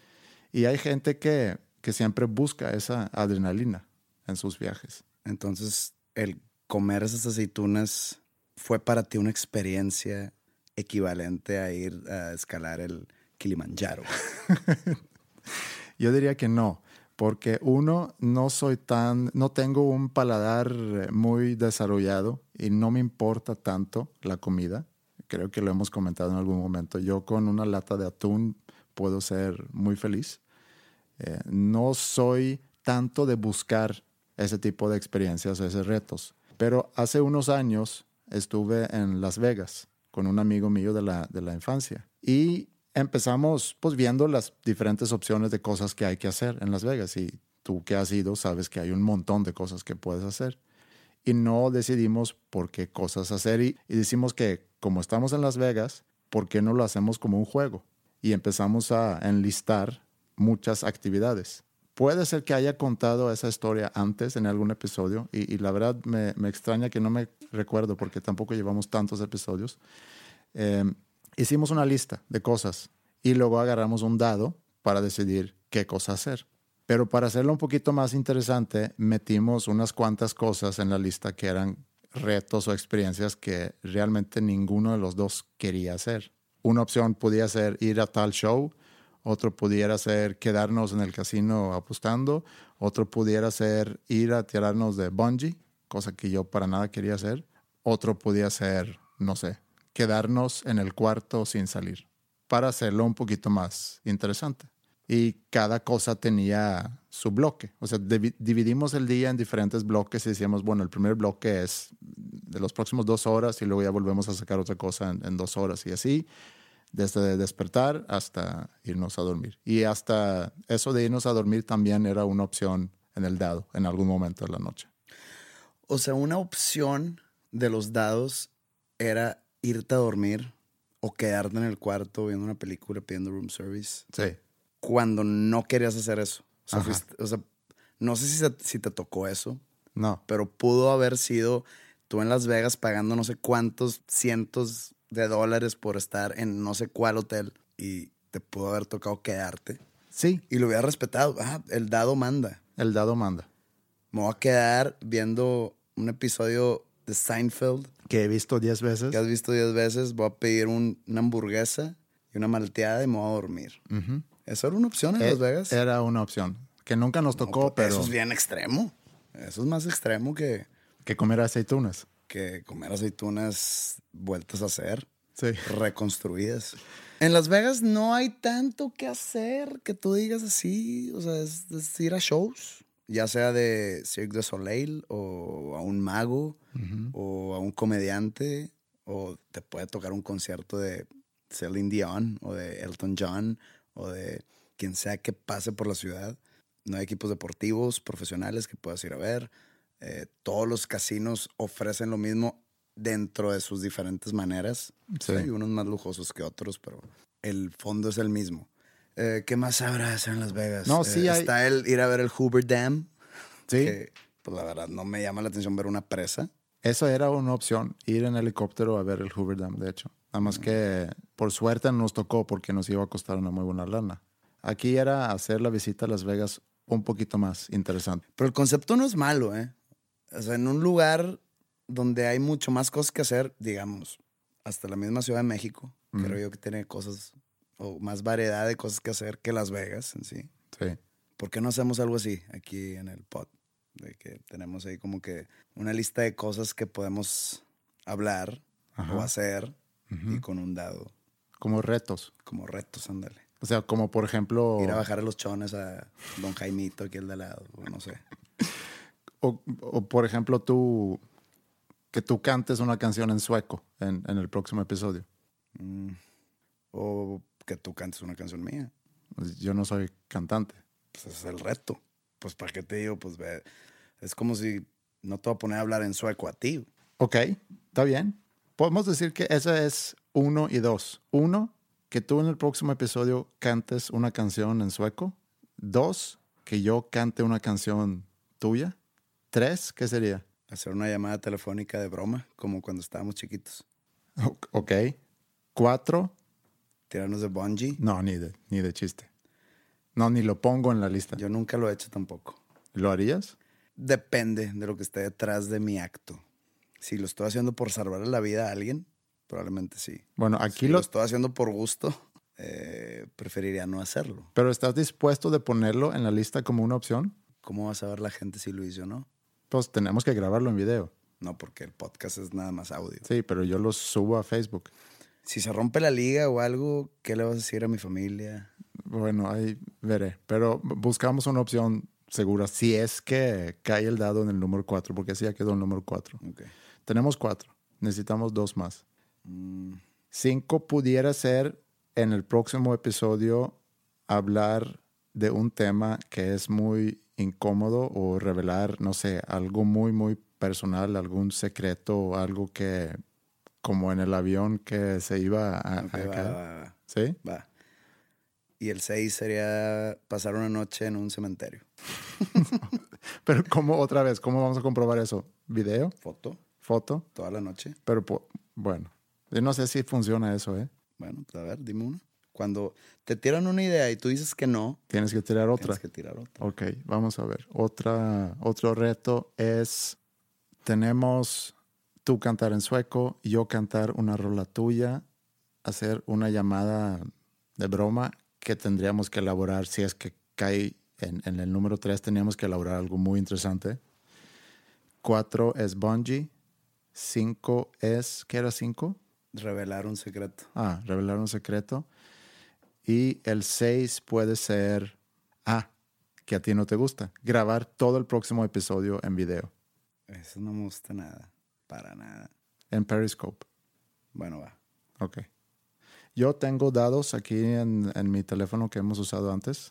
Y hay gente que, que siempre busca esa adrenalina en sus viajes. Entonces, el comer esas aceitunas fue para ti una experiencia equivalente a ir a escalar el Kilimanjaro. Yo diría que no, porque uno, no soy tan, no tengo un paladar eh, muy desarrollado y no me importa tanto la comida. Creo que lo hemos comentado en algún momento. Yo con una lata de atún puedo ser muy feliz. Eh, no soy tanto de buscar ese tipo de experiencias, esos retos. Pero hace unos años estuve en Las Vegas con un amigo mío de la, de la infancia y empezamos pues viendo las diferentes opciones de cosas que hay que hacer en Las Vegas y tú que has ido sabes que hay un montón de cosas que puedes hacer. y no decidimos por qué cosas hacer y, y decimos que como estamos en Las Vegas, ¿por qué no lo hacemos como un juego? Y empezamos a enlistar muchas actividades. Puede ser que haya contado esa historia antes en algún episodio y, la verdad me, me, extraña que no me recuerdo porque tampoco llevamos tantos episodios. Eh, hicimos una lista de cosas y luego agarramos un dado para decidir qué cosa hacer. Pero para hacerlo un poquito más interesante, metimos unas cuantas cosas en la lista que eran retos o experiencias que realmente ninguno de los dos quería hacer. Una opción podía ser ir a tal show, otro pudiera ser quedarnos en el casino apostando, otro pudiera ser ir a tirarnos de bungee, cosa que yo para nada quería hacer, otro podía ser, no sé, quedarnos en el cuarto sin salir, para hacerlo un poquito más interesante. Y cada cosa tenía su bloque. O sea, dividimos el día en diferentes bloques y decíamos, bueno, el primer bloque es de los próximos dos horas y luego ya volvemos a sacar otra cosa en, en dos horas y así desde despertar hasta irnos a dormir. Y hasta eso de irnos a dormir también era una opción en el dado en algún momento de la noche. O sea, una opción de los dados era irte a dormir o quedarte en el cuarto viendo una película pidiendo room service. Sí. Cuando no querías hacer eso. O sea, fuiste, o sea no sé si, si te tocó eso. No. Pero pudo haber sido tú en Las Vegas pagando no sé cuántos cientos de dólares por estar en no sé cuál hotel y te pudo haber tocado quedarte. Sí. Y lo hubiera respetado. Ah, el dado manda. El dado manda. Me voy a quedar viendo un episodio de Seinfeld. Que he visto diez veces. Que has visto diez veces. Voy a pedir un, una hamburguesa y una malteada y me voy a dormir. ¿Eso era una opción en Eh, Las Vegas? Era una opción. Que nunca nos tocó, No, pero Eso es bien extremo. Eso es más extremo que, que comer aceitunas. Que comer aceitunas vueltas a hacer. Sí. reconstruidas. En Las Vegas no hay tanto que hacer que tú digas así, o sea, es, es ir a shows, ya sea de Cirque du Soleil o a un mago o a un comediante o te puede tocar un concierto de Celine Dion o de Elton John o de quien sea que pase por la ciudad. No hay equipos deportivos profesionales que puedas ir a ver. Eh, todos los casinos ofrecen lo mismo dentro de sus diferentes maneras. Sí. Hay unos más lujosos que otros, pero el fondo es el mismo. Eh, ¿Qué más habrá en Las Vegas? No, sí Eh, hay- Está el ir a ver el Hoover Dam. Sí. Que, pues la verdad, no me llama la atención ver una presa. Eso era una opción, ir en helicóptero a ver el Hoover Dam, de hecho. Nada más que por suerte no nos tocó porque nos iba a costar una muy buena lana. Aquí era hacer la visita a Las Vegas un poquito más interesante. Pero el concepto no es malo, ¿eh? O sea, en un lugar donde hay mucho más cosas que hacer, digamos, hasta la misma Ciudad de México, creo yo que tiene cosas o más variedad de cosas que hacer que Las Vegas en sí. Sí. ¿Por qué no hacemos algo así aquí en el pod? De que tenemos ahí como que una lista de cosas que podemos hablar o hacer y con un dado, Como retos. como retos, ándale. O sea, como por ejemplo... Ir a bajar los chones a Don Jaimito aquí al de al lado, o no sé. O, o, por ejemplo, tú... Que tú cantes una canción en sueco en, en el próximo episodio. O que tú cantes una canción mía. Pues Yo no soy cantante. Pues ese es el reto. Pues para qué te digo, pues ve, es como si no te voy a poner a hablar en sueco a ti. Ok, está bien. Podemos decir que ese es uno y dos. Uno, que tú en el próximo episodio cantes una canción en sueco. Dos, que yo cante una canción tuya. Tres, ¿qué sería? Hacer una llamada telefónica de broma, como cuando estábamos chiquitos. Ok. Cuatro, Tirarnos de bungee. no, ni de, ni de chiste. No, ni lo pongo en la lista. Yo nunca lo he hecho tampoco. ¿Lo harías? Depende de lo que esté detrás de mi acto. Si lo estoy haciendo por salvarle la vida a alguien, probablemente sí. Bueno, aquí Si lo... lo estoy haciendo por gusto, eh, preferiría no hacerlo. Pero ¿estás dispuesto de ponerlo en la lista como una opción? ¿Cómo va a saber la gente si lo hizo o no? Pues tenemos que grabarlo en video. No, porque el podcast es nada más audio. Sí, pero yo lo subo a Facebook. Si se rompe la liga o algo, ¿qué le vas a decir a mi familia? Bueno, ahí veré. Pero buscamos una opción segura si es que cae el dado en el número 4, porque así ya quedó el número 4. Ok. Tenemos 4. Necesitamos dos más. 5 pudiera ser en el próximo episodio hablar de un tema que es muy incómodo o revelar, no sé, algo muy, muy personal, algún secreto o algo que, como en el avión que se iba a, Ok, a va, caer? va, va, ¿Sí? va. Y el 6 sería pasar una noche en un cementerio. Pero ¿cómo otra vez? ¿Cómo vamos a comprobar eso? ¿Video? Foto, ¿Foto? toda la noche. Pero bueno, yo no sé si funciona eso, ¿eh? Bueno, pues a ver, dime una. Cuando te tiran una idea y tú dices que no, Tienes que tirar otra. tienes que tirar otra. Ok, vamos a ver. Otra, otro reto es, tenemos tú cantar en sueco, yo cantar una rola tuya, hacer una llamada de broma que tendríamos que elaborar si es que cae en, en el número 3, teníamos que elaborar algo muy interesante. Cuatro es bungee. Cinco es, ¿qué era cinco? Revelar un secreto. Ah, revelar un secreto. Y el 6 puede ser, ah, que a ti no te gusta, grabar todo el próximo episodio en video, Eso no me gusta nada. Para nada. en Periscope. Bueno, va. Ok. Yo tengo dados aquí en, en mi teléfono que hemos usado antes.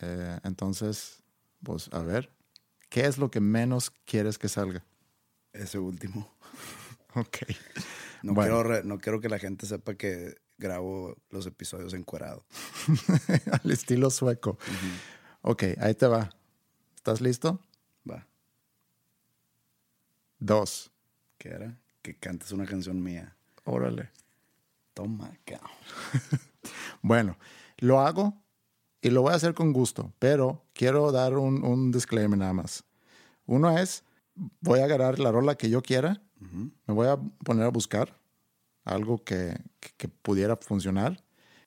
Eh, entonces, pues a ver, ¿qué es lo que menos quieres que salga? Ese último. Ok. No, Bueno. quiero no quiero que la gente sepa que grabo los episodios encuerado. Al estilo sueco. Ok, ahí te va. ¿Estás listo? Va. Dos. ¿Qué era? Que cantes una canción mía. Órale. Toma, cabrón. Bueno, lo hago y lo voy a hacer con gusto, pero quiero dar un, un disclaimer nada más. Uno es, voy a agarrar la rola que yo quiera, me voy a poner a buscar algo que, que- pudiera funcionar.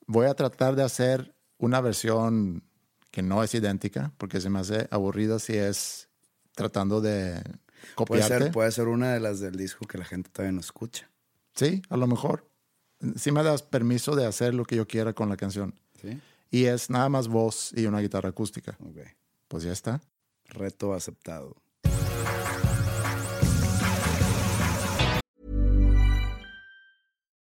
Voy a tratar de hacer una versión que no es idéntica, porque se me hace aburrida si es tratando de Puede copiarte. ser, puede ser una de las del disco que la gente todavía no escucha. Sí, a lo mejor. Sí me das permiso de hacer lo que yo quiera con la canción. ¿Sí? Y es nada más voz y una guitarra acústica. Ok. Pues ya está. Reto aceptado.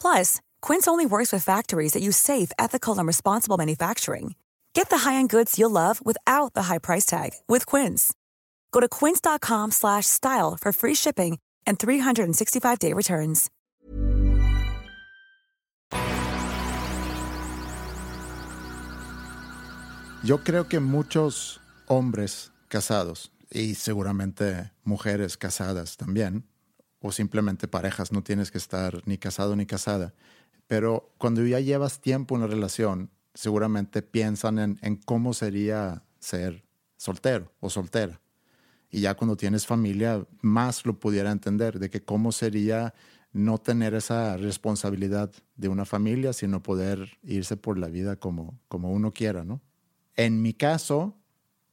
Plus, Quince only works with factories that use safe, ethical, and responsible manufacturing. Get the high-end goods you'll love without the high price tag with Quince. Go to quince.com slash style for free shipping and 365-day returns. Yo creo que muchos hombres casados y seguramente mujeres casadas también, o simplemente parejas, no tienes que estar ni casado ni casada, pero cuando ya llevas tiempo en la relación, seguramente piensan en, en cómo sería ser soltero o soltera. Y ya cuando tienes familia, más lo pudiera entender de que cómo sería no tener esa responsabilidad de una familia, sino poder irse por la vida como, como uno quiera, ¿no? En mi caso,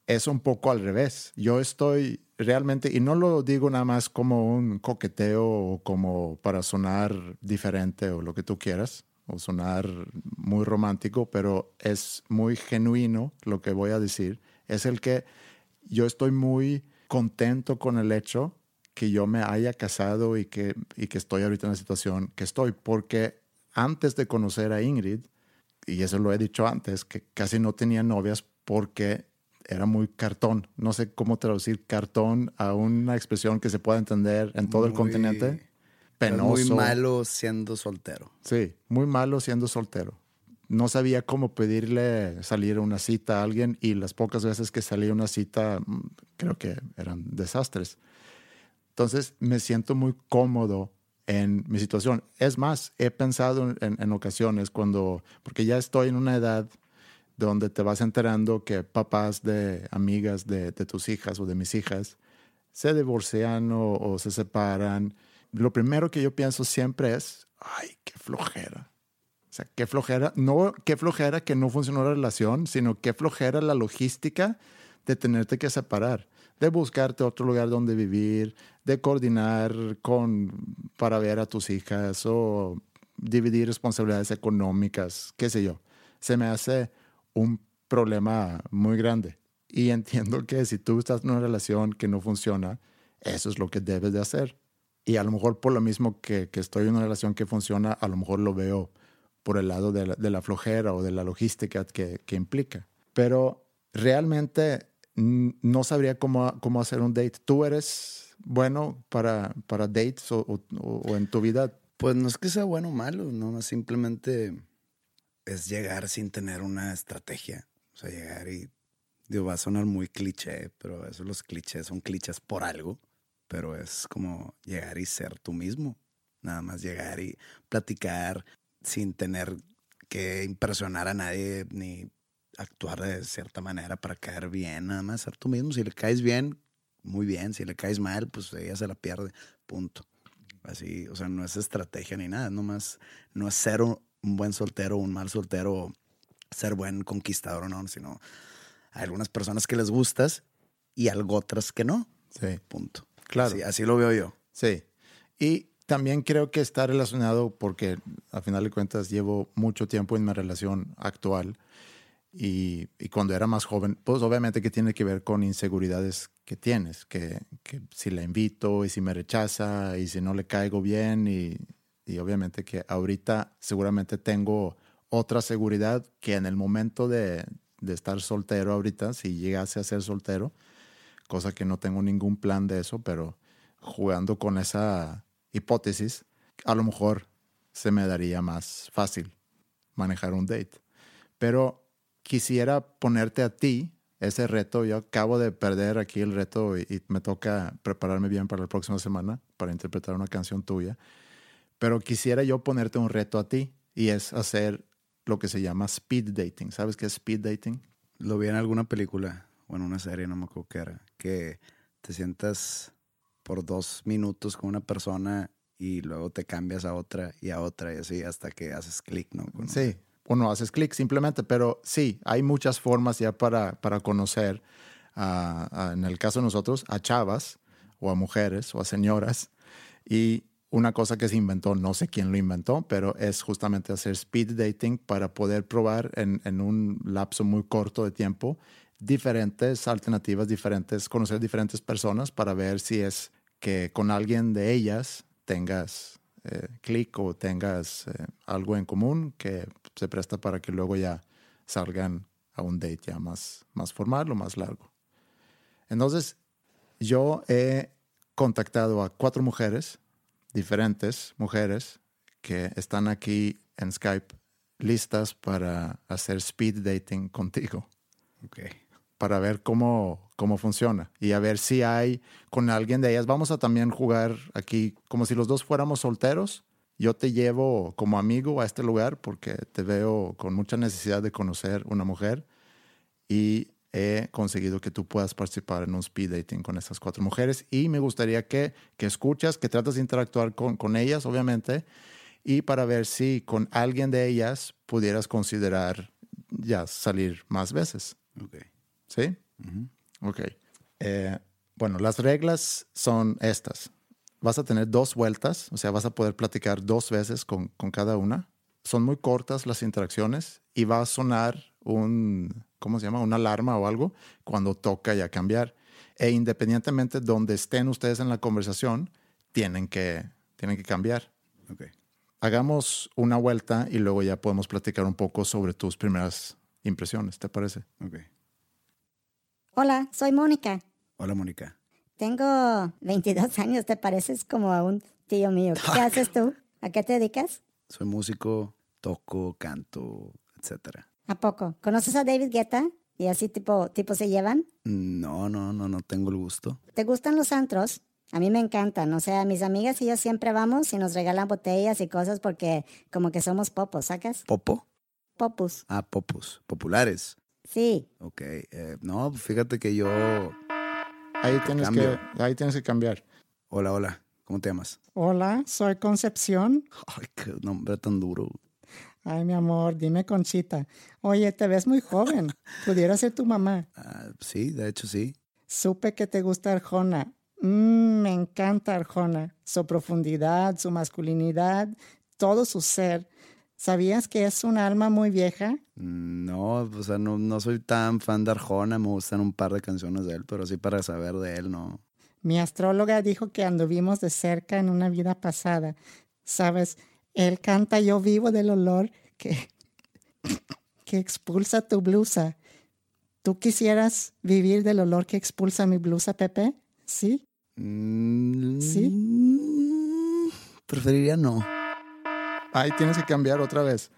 es un poco al revés. Yo estoy realmente, y no lo digo nada más como un coqueteo o como para sonar diferente o lo que tú quieras, o sonar muy romántico, pero es muy genuino lo que voy a decir. Es el que yo estoy muy contento con el hecho que yo me haya casado y que, y que estoy ahorita en la situación que estoy, porque antes de conocer a Ingrid, y eso lo he dicho antes, que casi no tenía novias porque era muy cartón. No sé cómo traducir cartón a una expresión que se pueda entender en todo el Muy- continente. Eres Penoso. Muy malo siendo soltero. Sí, muy malo siendo soltero. No sabía cómo pedirle salir a una cita a alguien y las pocas veces que salí a una cita mm, creo que eran desastres. Entonces me siento muy cómodo en mi situación. Es más, he pensado en, en ocasiones cuando, porque ya estoy en una edad donde te vas enterando que papás de amigas de, tus hijas o de mis hijas se divorcian o, o, se separan, lo primero que yo pienso siempre es, ay, qué flojera. O sea, qué flojera, no qué flojera que no funcionó la relación, sino qué flojera la logística de tenerte que separar, de buscarte otro lugar donde vivir, de coordinar con, para ver a tus hijas o dividir responsabilidades económicas, qué sé yo. Se me hace un problema muy grande. Y entiendo que si tú estás en una relación que no funciona, eso es lo que debes de hacer. Y a lo mejor por lo mismo que, que estoy en una relación que funciona, a lo mejor lo veo por el lado de la, flojera o de la logística que, que, implica. Pero realmente no sabría cómo, cómo hacer un date. ¿Tú eres bueno para, para dates o, o, o en tu vida? Pues no es que sea bueno o malo, no, simplemente es llegar sin tener una estrategia. O sea, llegar y, digo, va a sonar muy cliché, pero eso los clichés son clichés por algo, pero es como llegar y ser tú mismo. Nada más llegar y platicar sin tener que impresionar a nadie ni actuar de cierta manera para caer bien, nada más ser tú mismo. Si le caes bien, muy bien. Si le caes mal, pues ella se la pierde. Punto. Así, o sea, no es estrategia ni nada, nomás no es ser un, buen soltero un mal soltero, ser buen conquistador o no, sino hay algunas personas que les gustas y algo otras que no. Sí. Punto. Claro. Así, así lo veo yo. Sí. Y también creo que está relacionado porque al final de cuentas llevo mucho tiempo en mi relación actual y, y, cuando era más joven, pues obviamente que tiene que ver con inseguridades que tienes, que, que, si la invito y si me rechaza y si no le caigo bien y, y obviamente que ahorita seguramente tengo otra seguridad que en el momento de, de estar soltero ahorita, si llegase a ser soltero, cosa que no tengo ningún plan de eso, pero jugando con esa hipótesis, a lo mejor se me daría más fácil manejar un date. Pero quisiera ponerte a ti ese reto. Yo acabo de perder aquí el reto y, y, me toca prepararme bien para la próxima semana para interpretar una canción tuya. Pero quisiera yo ponerte un reto a ti y es hacer lo que se llama speed dating. ¿Sabes qué es speed dating? Lo vi en alguna película o en una serie, no me acuerdo qué era, que te sientas por dos minutos con una persona y luego te cambias a otra y a otra y así hasta que haces clic, ¿no? Sí, o no haces clic simplemente, pero sí, hay muchas formas ya para, para conocer, a, a, en el caso de nosotros, a chavas o a mujeres o a señoras. Y una cosa que se inventó, no sé quién lo inventó, pero es justamente hacer speed dating para poder probar en, en un lapso muy corto de tiempo diferentes alternativas, diferentes, conocer diferentes personas para ver si es que con alguien de ellas tengas eh, clic o tengas eh, algo en común que se presta para que luego ya salgan a un date ya más, más formal o más largo. Entonces, yo he contactado a cuatro mujeres, diferentes mujeres, que están aquí en Skype listas para hacer speed dating contigo. Okay. Para ver cómo, cómo funciona y a ver si hay con alguien de ellas. Vamos a también jugar aquí como si los dos fuéramos solteros. Yo te llevo como amigo a este lugar porque te veo con mucha necesidad de conocer una mujer y he conseguido que tú puedas participar en un speed dating con estas cuatro mujeres y me gustaría que, que escuchas, que tratas de interactuar con, con ellas, obviamente, y para ver si con alguien de ellas pudieras considerar ya salir más veces. Okay. ¿Sí? Uh -huh. Ok. Eh, bueno, las reglas son estas. Vas a tener dos vueltas, o sea, vas a poder platicar dos veces con, con cada una. Son muy cortas las interacciones y va a sonar un, ¿cómo se llama? Una alarma o algo cuando toca ya cambiar. E independientemente de donde estén ustedes en la conversación, tienen que, tienen que cambiar. Okay. Hagamos una vuelta y luego ya podemos platicar un poco sobre tus primeras impresiones, ¿te parece? Okay. Hola, soy Mónica. Hola, Mónica. Tengo 22 años, te pareces como a un tío mío. ¿Qué haces tú? ¿A qué te dedicas? Soy músico, toco, canto, etcétera. ¿A poco? ¿Conoces a David Guetta? ¿Y así tipo, tipo se llevan? No, no, no, no tengo el gusto. ¿Te gustan los antros? A mí me encantan. O sea, mis amigas y yo siempre vamos y nos regalan botellas y cosas porque como que somos popos, ¿sacas? ¿Popo? Popus. Ah, popus. Populares. Sí. Ok. eh, no, fíjate que yo... Ahí tienes, que, ahí tienes que cambiar. Hola, hola. ¿Cómo te llamas? Hola, soy Concepción. Ay, qué nombre tan duro. Ay, mi amor, dime Conchita. Oye, te ves muy joven. Pudiera ser tu mamá. Ah, sí, de hecho sí. Supe que te gusta Arjona. Mm, me encanta Arjona. Su profundidad, su masculinidad, todo su ser. ¿Sabías que es un alma muy vieja? Mm, No, o sea, no, no soy tan fan de Arjona, me gustan un par de canciones de él, pero sí para saber de él, no. Mi astróloga dijo que anduvimos de cerca en una vida pasada. Sabes, él canta Yo vivo del olor que, que expulsa tu blusa. ¿Tú quisieras vivir del olor que expulsa mi blusa, Pepe? ¿Sí? Mm, ¿Sí? Preferiría no. Ahí tienes que cambiar otra vez.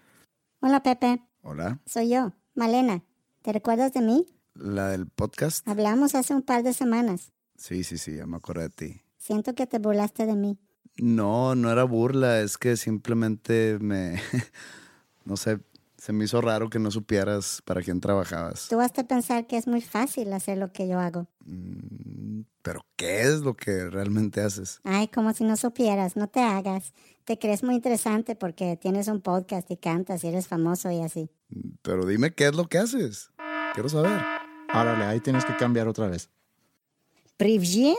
Hola, Pepe. Hola. Soy yo, Malena. ¿Te recuerdas de mí? ¿La del podcast? Hablamos hace un par de semanas. Sí, sí, sí, ya me acordé de ti. Siento que te burlaste de mí. No, no era burla, es que simplemente me... no sé, se me hizo raro que no supieras para quién trabajabas. Tú has de pensar que es muy fácil hacer lo que yo hago. Mm, Pero ¿qué es lo que realmente haces? Ay, como si no supieras, no te hagas. Te crees muy interesante porque tienes un podcast y cantas y eres famoso y así. Pero dime qué es lo que haces. Quiero saber. Árale, ahí tienes que cambiar otra vez. Привет,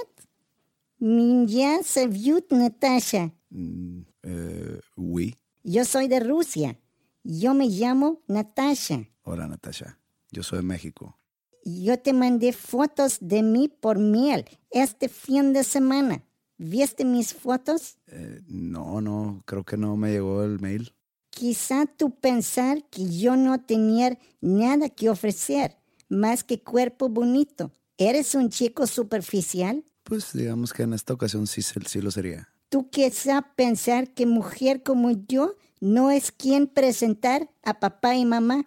Minja Sevyut Natasha. Mm, eh, oui. Yo soy de Rusia. Yo me llamo Natasha. Hola Natasha. Yo soy de México. Yo te mandé fotos de mí por mail este fin de semana. ¿Viste mis fotos? Eh, no, no, creo que no me llegó el mail. Quizá tú pensar que yo no tenía nada que ofrecer más que cuerpo bonito. ¿Eres un chico superficial? Pues digamos que en esta ocasión sí, se- sí lo sería. ¿Tú quizá pensar que mujer como yo no es quien presentar a papá y mamá?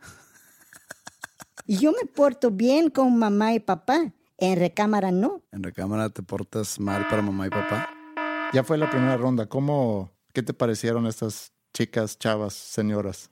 Yo me porto bien con mamá y papá. En recámara no. En recámara te portas mal para mamá y papá. Ya fue la primera ronda. ¿Cómo, qué te parecieron estas chicas, chavas, señoras?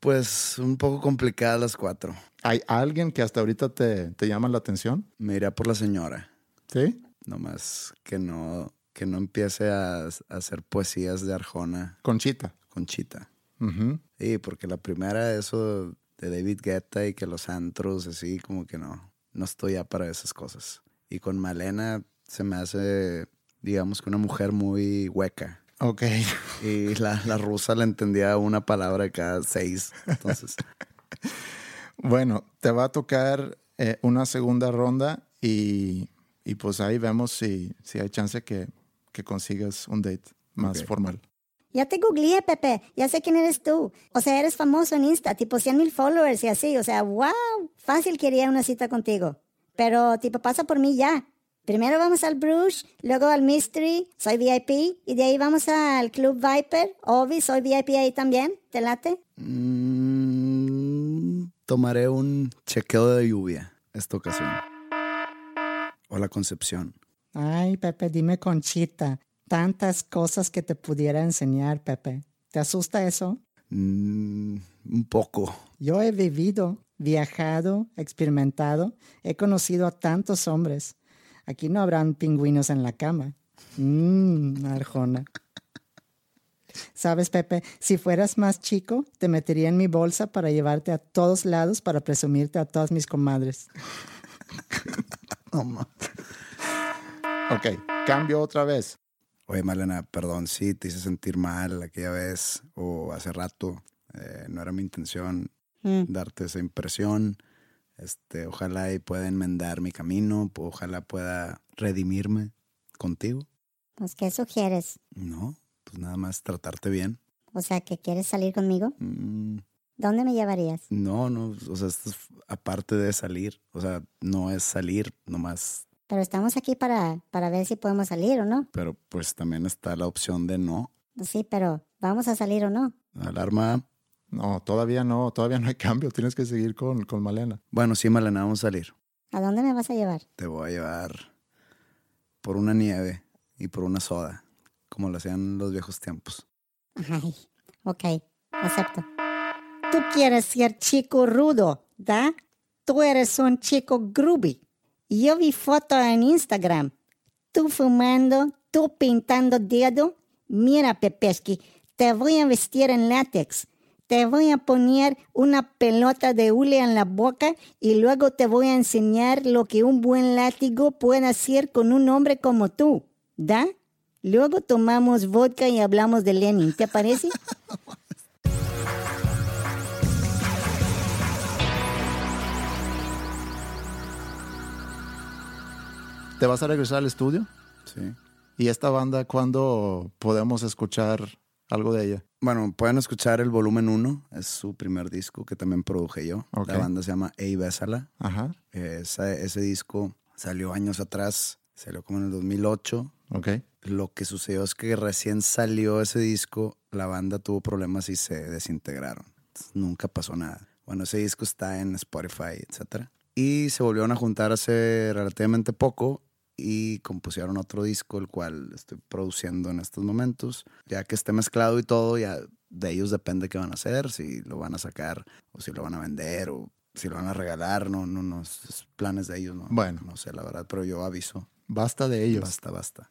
Pues un poco complicadas las cuatro. ¿Hay alguien que hasta ahorita te, te llama la atención? Me iría por la señora. ¿Sí? Nomás que no, que no empiece a, a hacer poesías de Arjona Conchita. con Chita. Ujú. Sí, porque la primera, eso de David Guetta y que los antros, así, como que no, no estoy ya para esas cosas. Y con Malena se me hace, digamos que una mujer muy hueca. Ok. Y la, la rusa le entendía una palabra de cada seis. Entonces, Bueno, te va a tocar eh, una segunda ronda y, y pues ahí vemos si, si hay chance que, que consigas un date más Ok. formal. Ya te googleé, Pepe. Ya sé quién eres tú. O sea, eres famoso en Insta, tipo 100 mil followers y así. O sea, wow. Fácil quería una cita contigo. Pero, tipo, pasa por mí ya. Primero vamos al Bruges, luego al Mystery, soy VIP, y de ahí vamos al Club Viper. Obi, soy VIP ahí también. ¿Te late? mm, tomaré un chequeo de lluvia esta ocasión. Hola, Concepción. Ay, Pepe, dime Conchita. Tantas cosas que te pudiera enseñar, Pepe. ¿Te asusta eso? Mm, un poco. Yo he vivido, viajado, experimentado, he conocido a tantos hombres. Aquí no habrán pingüinos en la cama. Mmm, Arjona. Sabes, Pepe, si fueras más chico, te metería en mi bolsa para llevarte a todos lados para presumirte a todas mis comadres. Ok, cambio otra vez. Oye, Malena, perdón si te hice sentir mal aquella vez o hace rato. Eh, no era mi intención Mm. darte esa impresión. Este, ojalá y pueda enmendar mi camino, ojalá pueda redimirme contigo. Pues, ¿qué sugieres? No, pues nada más tratarte bien. O sea, ¿que quieres salir conmigo? Mm, ¿Dónde me llevarías? no, no, o sea, esto es aparte de salir. O sea, no es salir nomás, Pero estamos aquí para, para ver si podemos salir o no. pero pues también está la opción de no. Sí, pero ¿vamos a salir o no? Alarma. No, todavía no, todavía no hay cambio. Tienes que seguir con, con Malena. Bueno, sí, Malena, vamos a salir. ¿A dónde me vas a llevar? Te voy a llevar por una nieve y por una soda, como lo hacían en los viejos tiempos. Ay, ok. Acepto. Tú quieres ser chico rudo, ¿da? Tú eres un chico groovy. Yo vi foto en Instagram. Tú fumando, tú pintando dedo. Mira, Pepesky, te voy a vestir en látex. Te voy a poner una pelota de hule en la boca y luego te voy a enseñar lo que un buen látigo puede hacer con un hombre como tú. ¿Da? Luego tomamos vodka y hablamos de Lenin. ¿Te parece? ¿Te vas a regresar al estudio? Sí. ¿Y esta banda cuándo podemos escuchar algo de ella? Bueno, pueden escuchar el volumen 1, es su primer disco que también produje yo. La banda se llama Ey Bésala. Ajá, Ese, ese disco salió años atrás, salió como en el 2008. ok. Lo que sucedió es que recién salió ese disco, la banda tuvo problemas y se desintegraron. Entonces, nunca pasó nada. Bueno, ese disco está en Spotify, etc. Y se volvieron a juntar hace relativamente poco y compusieron otro disco, el cual estoy produciendo en estos momentos. Ya que esté mezclado y todo, ya de ellos depende qué van a hacer, si lo van a sacar o si lo van a vender o si lo van a regalar. No, no, no, es es planes de ellos, no. Bueno. No sé, la verdad, pero yo aviso. Basta de ellos. Basta, basta.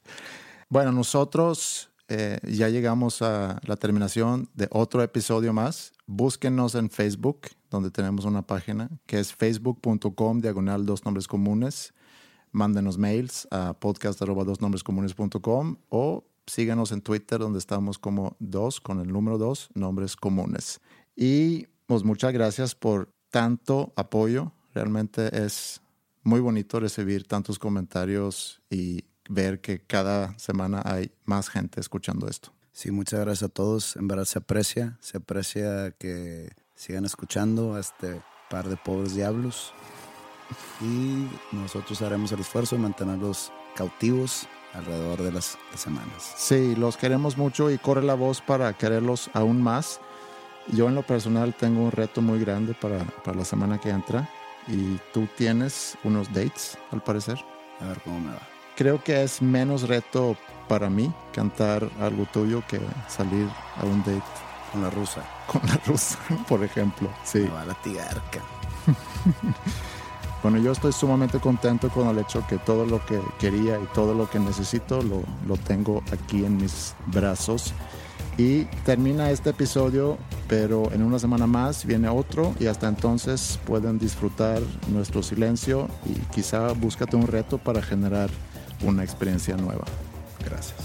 Bueno, nosotros eh, ya llegamos a la terminación de otro episodio más. Búsquenos en Facebook, donde tenemos una página que es facebook.com diagonal dos nombres comunes. Mándenos mails a podcast o síganos en Twitter, donde estamos como dos, con el número dos, nombres comunes. Y pues muchas gracias por tanto apoyo. Realmente es muy bonito recibir tantos comentarios y ver que cada semana hay más gente escuchando esto. Sí, muchas gracias a todos. En verdad se aprecia, se aprecia que sigan escuchando a este par de pobres diablos. Y nosotros haremos el esfuerzo de mantenerlos cautivos alrededor de las, semanas. Sí, los queremos mucho y corre la voz para quererlos aún más. Yo en lo personal tengo un reto muy grande para, para la semana que entra y tú tienes unos dates, al parecer. A ver cómo me va. Creo que es menos reto para mí cantar algo tuyo que salir a un date Con la rusa. con la rusa, por ejemplo. Sí. Me va a latigar. Bueno, yo estoy sumamente contento con el hecho que todo lo que quería y todo lo que necesito lo, lo tengo aquí en mis brazos. Y termina este episodio, pero en una semana más viene otro y hasta entonces pueden disfrutar nuestro silencio y quizá búscate un reto para generar una experiencia nueva. Gracias.